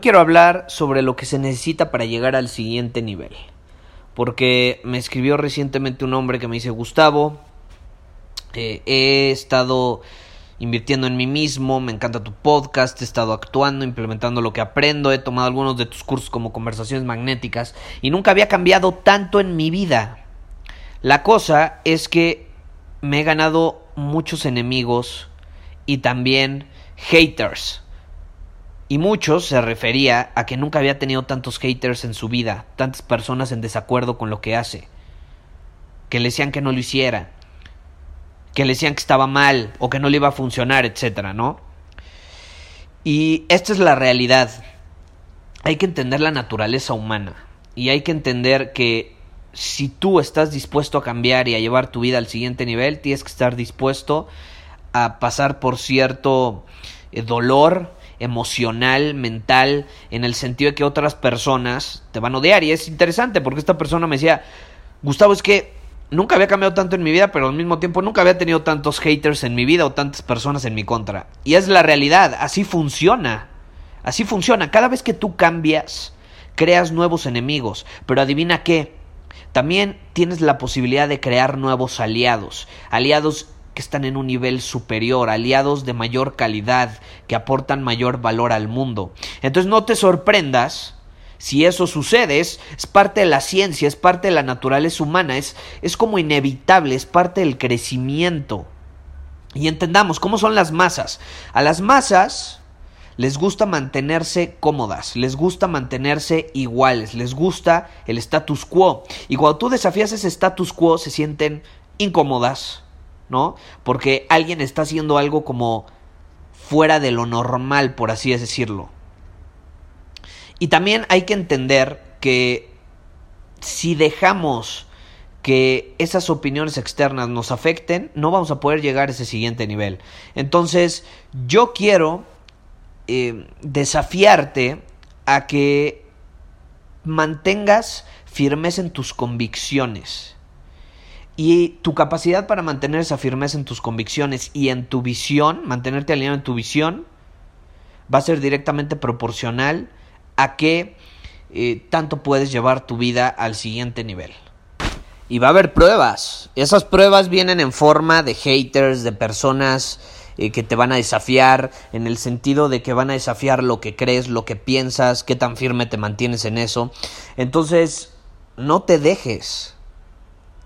Quiero hablar sobre lo que se necesita para llegar al siguiente nivel. Porque me escribió recientemente un hombre que me dice, Gustavo, eh, he estado invirtiendo en mí mismo, me encanta tu podcast, he estado actuando, implementando lo que aprendo, he tomado algunos de tus cursos como conversaciones magnéticas y nunca había cambiado tanto en mi vida. La cosa es que me he ganado muchos enemigos y también haters. Y muchos se refería a que nunca había tenido tantos haters en su vida, tantas personas en desacuerdo con lo que hace, que le decían que no lo hiciera, que le decían que estaba mal o que no le iba a funcionar, etcétera, ¿no? Y esta es la realidad. Hay que entender la naturaleza humana y hay que entender que si tú estás dispuesto a cambiar y a llevar tu vida al siguiente nivel, tienes que estar dispuesto a pasar por cierto eh, dolor, emocional, mental, en el sentido de que otras personas te van a odiar. Y es interesante porque esta persona me decía, Gustavo, es que nunca había cambiado tanto en mi vida, pero al mismo tiempo nunca había tenido tantos haters en mi vida o tantas personas en mi contra. Y es la realidad, así funciona. Así funciona. Cada vez que tú cambias, creas nuevos enemigos. Pero adivina qué. También tienes la posibilidad de crear nuevos aliados. Aliados que están en un nivel superior, aliados de mayor calidad, que aportan mayor valor al mundo. Entonces no te sorprendas si eso sucede, es, parte de la ciencia, es parte de la naturaleza humana, es, es como inevitable, es parte del crecimiento. Y entendamos cómo son las masas. A las masas les gusta mantenerse cómodas, les gusta mantenerse iguales, les gusta el status quo. Y cuando tú desafías ese status quo se sienten incómodas, ¿no? Porque alguien está haciendo algo como fuera de lo normal, por así decirlo. Y también hay que entender que si dejamos que esas opiniones externas nos afecten, no vamos a poder llegar a ese siguiente nivel. Entonces, yo quiero eh, desafiarte a que mantengas firmes en tus convicciones. Y tu capacidad para mantener esa firmeza en tus convicciones y en tu visión, mantenerte alineado en tu visión, va a ser directamente proporcional a qué eh, tanto puedes llevar tu vida al siguiente nivel. Y va a haber pruebas. Esas pruebas vienen en forma de haters, de personas eh, que te van a desafiar, en el sentido de que van a desafiar lo que crees, lo que piensas, qué tan firme te mantienes en eso. Entonces, no te dejes.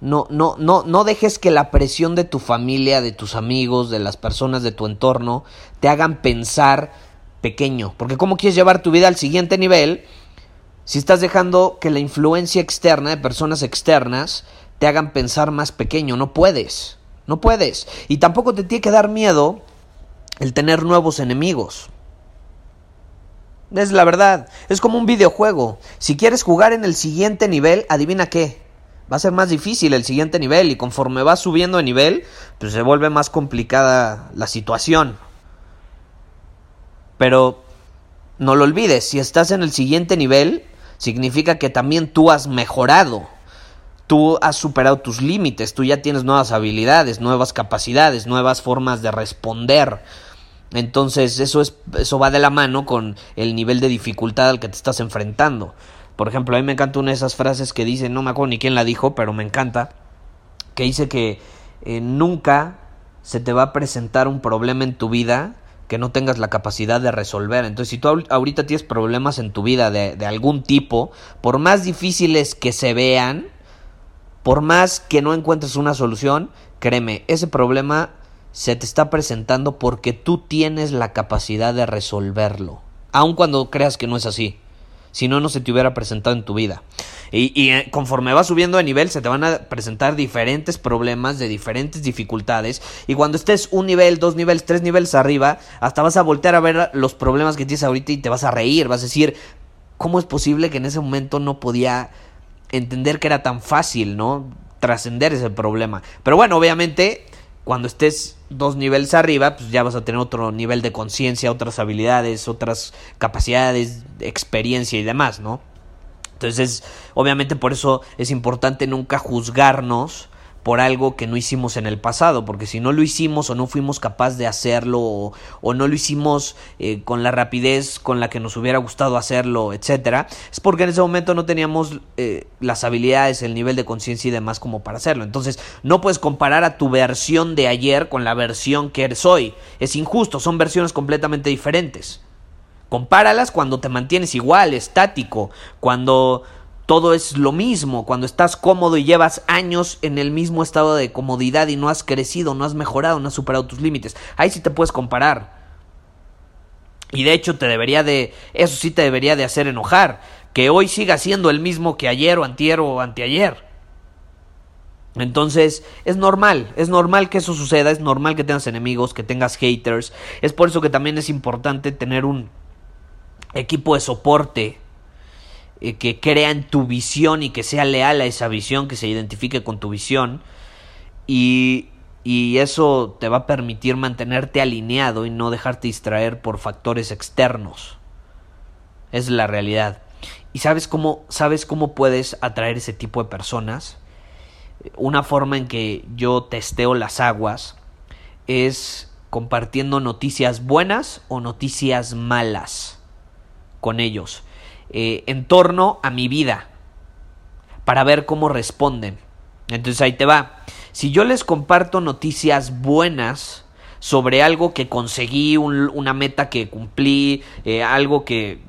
No, no, no, no dejes que la presión de tu familia, de tus amigos, de las personas de tu entorno, te hagan pensar pequeño. Porque ¿cómo quieres llevar tu vida al siguiente nivel si estás dejando que la influencia externa de personas externas te hagan pensar más pequeño? No puedes. No puedes. Y tampoco te tiene que dar miedo el tener nuevos enemigos. Es la verdad. Es como un videojuego. Si quieres jugar en el siguiente nivel, adivina qué va a ser más difícil el siguiente nivel y conforme vas subiendo de nivel, pues se vuelve más complicada la situación. Pero no lo olvides, si estás en el siguiente nivel, significa que también tú has mejorado. Tú has superado tus límites, tú ya tienes nuevas habilidades, nuevas capacidades, nuevas formas de responder. Entonces, eso es eso va de la mano con el nivel de dificultad al que te estás enfrentando. Por ejemplo, a mí me encanta una de esas frases que dice, no me acuerdo ni quién la dijo, pero me encanta, que dice que eh, nunca se te va a presentar un problema en tu vida que no tengas la capacidad de resolver. Entonces, si tú ahorita tienes problemas en tu vida de, de, algún tipo, por más difíciles que se vean, por más que no encuentres una solución, créeme, ese problema se te está presentando porque tú tienes la capacidad de resolverlo, aun cuando creas que no es así. Si no, no se te hubiera presentado en tu vida. Y, y, eh, conforme vas subiendo de nivel, se te van a presentar diferentes problemas de diferentes dificultades. Y cuando estés un nivel, dos niveles, tres niveles arriba, hasta vas a voltear a ver los problemas que tienes ahorita y te vas a reír. Vas a decir, ¿cómo es posible que en ese momento no podía entender que era tan fácil, ¿no? Trascender ese problema. Pero bueno, obviamente, cuando estés dos niveles arriba, pues ya vas a tener otro nivel de conciencia, otras habilidades, otras capacidades, experiencia y demás, ¿no? Entonces, obviamente por eso es importante nunca juzgarnos por algo que no hicimos en el pasado, porque si no lo hicimos o no fuimos capaces de hacerlo o, no lo hicimos eh, con la rapidez con la que nos hubiera gustado hacerlo, etcétera, es porque en ese momento no teníamos eh, las habilidades, el nivel de conciencia y demás como para hacerlo. Entonces, no puedes comparar a tu versión de ayer con la versión que eres hoy. Es injusto, son versiones completamente diferentes. Compáralas cuando te mantienes igual, estático, cuando todo es lo mismo, cuando estás cómodo y llevas años en el mismo estado de comodidad y no has crecido, no has mejorado, no has superado tus límites. Ahí sí te puedes comparar. Y de hecho te debería de, eso sí te debería de hacer enojar, que hoy siga siendo el mismo que ayer o antier o anteayer. Entonces, es normal, es normal que eso suceda, es normal que tengas enemigos, que tengas haters. Es por eso que también es importante tener un equipo de soporte eh, que crea en tu visión y que sea leal a esa visión, que se identifique con tu visión. Y, y eso te va a permitir mantenerte alineado y no dejarte distraer por factores externos. Es la realidad. ¿Y sabes cómo, sabes cómo puedes atraer ese tipo de personas? Una forma en que yo testeo las aguas es compartiendo noticias buenas o noticias malas con ellos eh, en torno a mi vida para ver cómo responden. Entonces ahí te va. Si yo les comparto noticias buenas sobre algo que conseguí, un, una meta que cumplí, eh, algo que,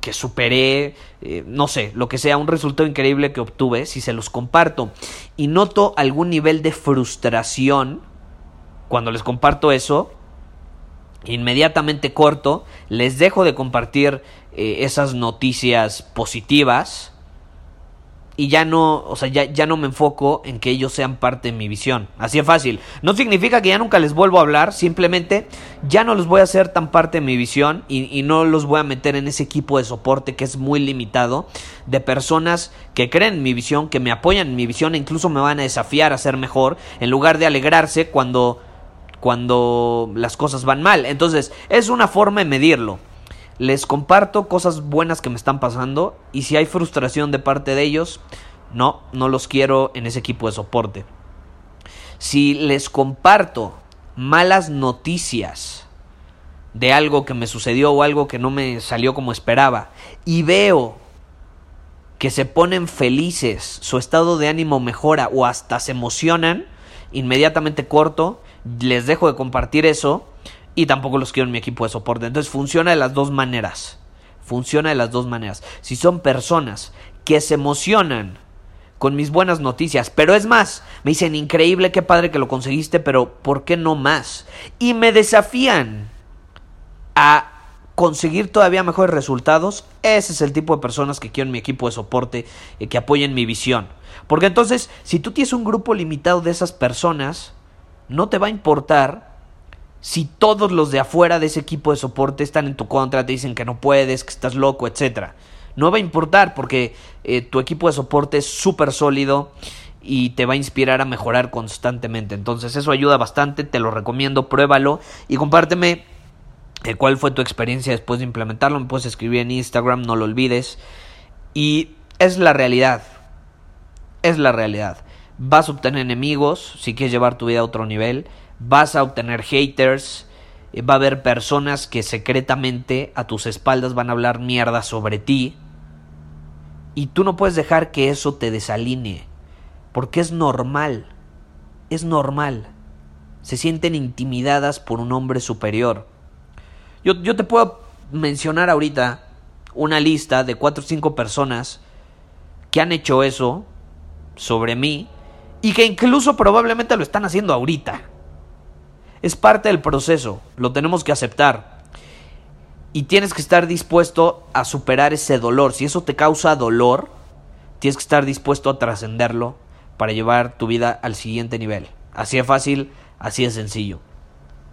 que superé, eh, no sé, lo que sea, un resultado increíble que obtuve, si se los comparto y noto algún nivel de frustración cuando les comparto eso, inmediatamente corto, les dejo de compartir eh, esas noticias positivas y ya no, o sea, ya, ya, no me enfoco en que ellos sean parte de mi visión. Así de fácil. No significa que ya nunca les vuelvo a hablar, simplemente ya no los voy a hacer tan parte de mi visión y, y, no los voy a meter en ese equipo de soporte que es muy limitado de personas que creen en mi visión, que me apoyan en mi visión e incluso me van a desafiar a ser mejor en lugar de alegrarse cuando cuando las cosas van mal. Entonces, es una forma de medirlo. Les comparto cosas buenas que me están pasando y si hay frustración de parte de ellos, no, no los quiero en ese equipo de soporte. Si les comparto malas noticias de algo que me sucedió o algo que no me salió como esperaba y veo que se ponen felices, su estado de ánimo mejora o hasta se emocionan, inmediatamente corto les dejo de compartir eso y tampoco los quiero en mi equipo de soporte. Entonces funciona de las dos maneras. Funciona de las dos maneras. Si son personas que se emocionan con mis buenas noticias, pero es más, me dicen increíble, qué padre que lo conseguiste, pero ¿por qué no más? Y me desafían a conseguir todavía mejores resultados, ese es el tipo de personas que quiero en mi equipo de soporte, y que apoyen mi visión. Porque entonces, si tú tienes un grupo limitado de esas personas, no te va a importar si todos los de afuera de ese equipo de soporte están en tu contra, te dicen que no puedes, que estás loco, etc. No va a importar porque eh, tu equipo de soporte es súper sólido y te va a inspirar a mejorar constantemente. Entonces eso ayuda bastante, te lo recomiendo, pruébalo y compárteme eh, cuál fue tu experiencia después de implementarlo. Me puedes escribir en Instagram, no lo olvides. Y es la realidad. Es la realidad vas a obtener enemigos si quieres llevar tu vida a otro nivel, vas a obtener haters, eh, va a haber personas que secretamente a tus espaldas van a hablar mierda sobre ti y tú no puedes dejar que eso te desalinee, porque es normal, es normal. Se sienten intimidadas por un hombre superior. Yo, yo te puedo mencionar ahorita una lista de cuatro o cinco personas que han hecho eso sobre mí y que incluso probablemente lo están haciendo ahorita. Es parte del proceso, lo tenemos que aceptar. Y tienes que estar dispuesto a superar ese dolor. Si eso te causa dolor, tienes que estar dispuesto a trascenderlo para llevar tu vida al siguiente nivel. Así de fácil, así de sencillo.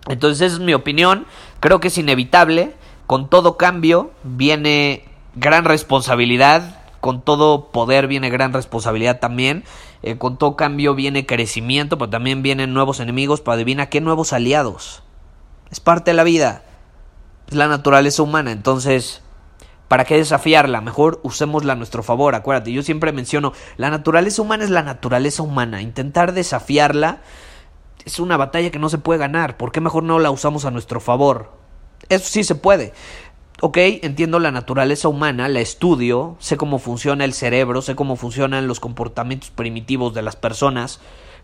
Entonces es mi opinión. Creo que es inevitable. Con todo cambio viene gran responsabilidad. Con todo poder viene gran responsabilidad también. Eh, con todo cambio viene crecimiento, pero también vienen nuevos enemigos. Pero adivina qué nuevos aliados. Es parte de la vida. Es la naturaleza humana. Entonces, ¿para qué desafiarla? Mejor usémosla a nuestro favor. Acuérdate, yo siempre menciono, la naturaleza humana es la naturaleza humana. Intentar desafiarla es una batalla que no se puede ganar. ¿Por qué mejor no la usamos a nuestro favor? Eso sí se puede. Ok, entiendo la naturaleza humana, la estudio, sé cómo funciona el cerebro, sé cómo funcionan los comportamientos primitivos de las personas,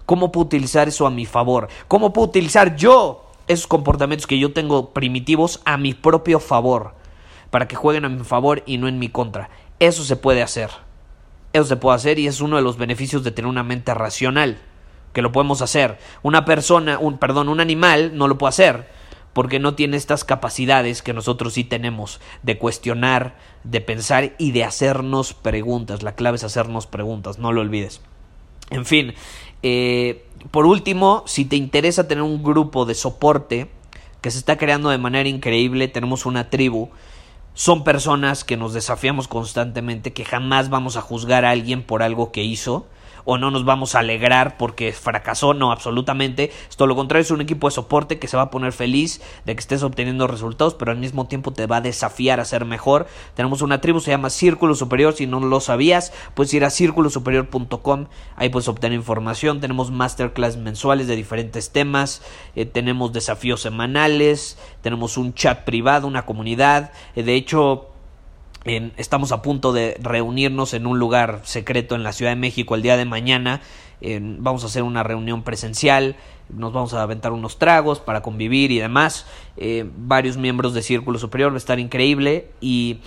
cómo puedo utilizar eso a mi favor, cómo puedo utilizar yo esos comportamientos que yo tengo primitivos a mi propio favor, para que jueguen a mi favor y no en mi contra. Eso se puede hacer. Eso se puede hacer y es uno de los beneficios de tener una mente racional que lo podemos hacer. Una persona, un perdón, un animal no lo puede hacer porque no tiene estas capacidades que nosotros sí tenemos de cuestionar, de pensar y de hacernos preguntas. La clave es hacernos preguntas, no lo olvides. En fin, eh, por último, si te interesa tener un grupo de soporte que se está creando de manera increíble, tenemos una tribu. Son personas que nos desafiamos constantemente, que jamás vamos a juzgar a alguien por algo que hizo o no nos vamos a alegrar porque fracasó, no, absolutamente. Esto lo contrario es un equipo de soporte que se va a poner feliz de que estés obteniendo resultados, pero al mismo tiempo te va a desafiar a ser mejor. Tenemos una tribu, se llama Círculo Superior, si no lo sabías, puedes ir a círculosuperior.com, ahí puedes obtener información. Tenemos masterclass mensuales de diferentes temas, eh, tenemos desafíos semanales, tenemos un chat privado, una comunidad. Eh, de hecho, estamos a punto de reunirnos en un lugar secreto en la Ciudad de México el día de mañana. vamos a hacer una reunión presencial, nos vamos a aventar unos tragos para convivir y demás. Eh, varios miembros de Círculo Superior va a estar increíble y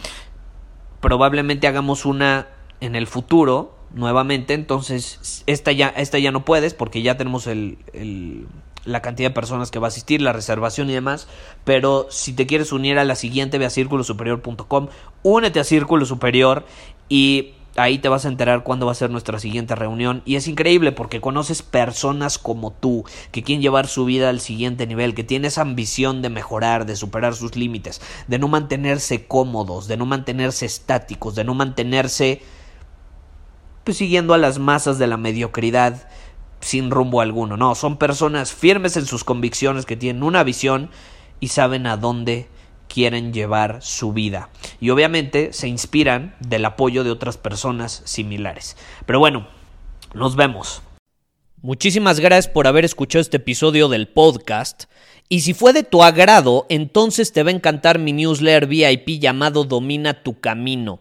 probablemente hagamos una en el futuro nuevamente. Entonces, esta ya, esta ya no puedes porque ya tenemos el la cantidad de personas que va a asistir, la reservación y demás. Pero si te quieres unir a la siguiente, ve a círculosuperior.com, únete a Círculo Superior y ahí te vas a enterar cuándo va a ser nuestra siguiente reunión. Y es increíble porque conoces personas como tú, que quieren llevar su vida al siguiente nivel, que tienen esa ambición de mejorar, de superar sus límites, de no mantenerse cómodos, de no mantenerse estáticos, de no mantenerse pues, siguiendo a las masas de la mediocridad sin rumbo alguno, no, son personas firmes en sus convicciones que tienen una visión y saben a dónde quieren llevar su vida. Y obviamente se inspiran del apoyo de otras personas similares. Pero bueno, nos vemos. Muchísimas gracias por haber escuchado este episodio del podcast. Y si fue de tu agrado, entonces te va a encantar mi newsletter VIP llamado Domina tu Camino.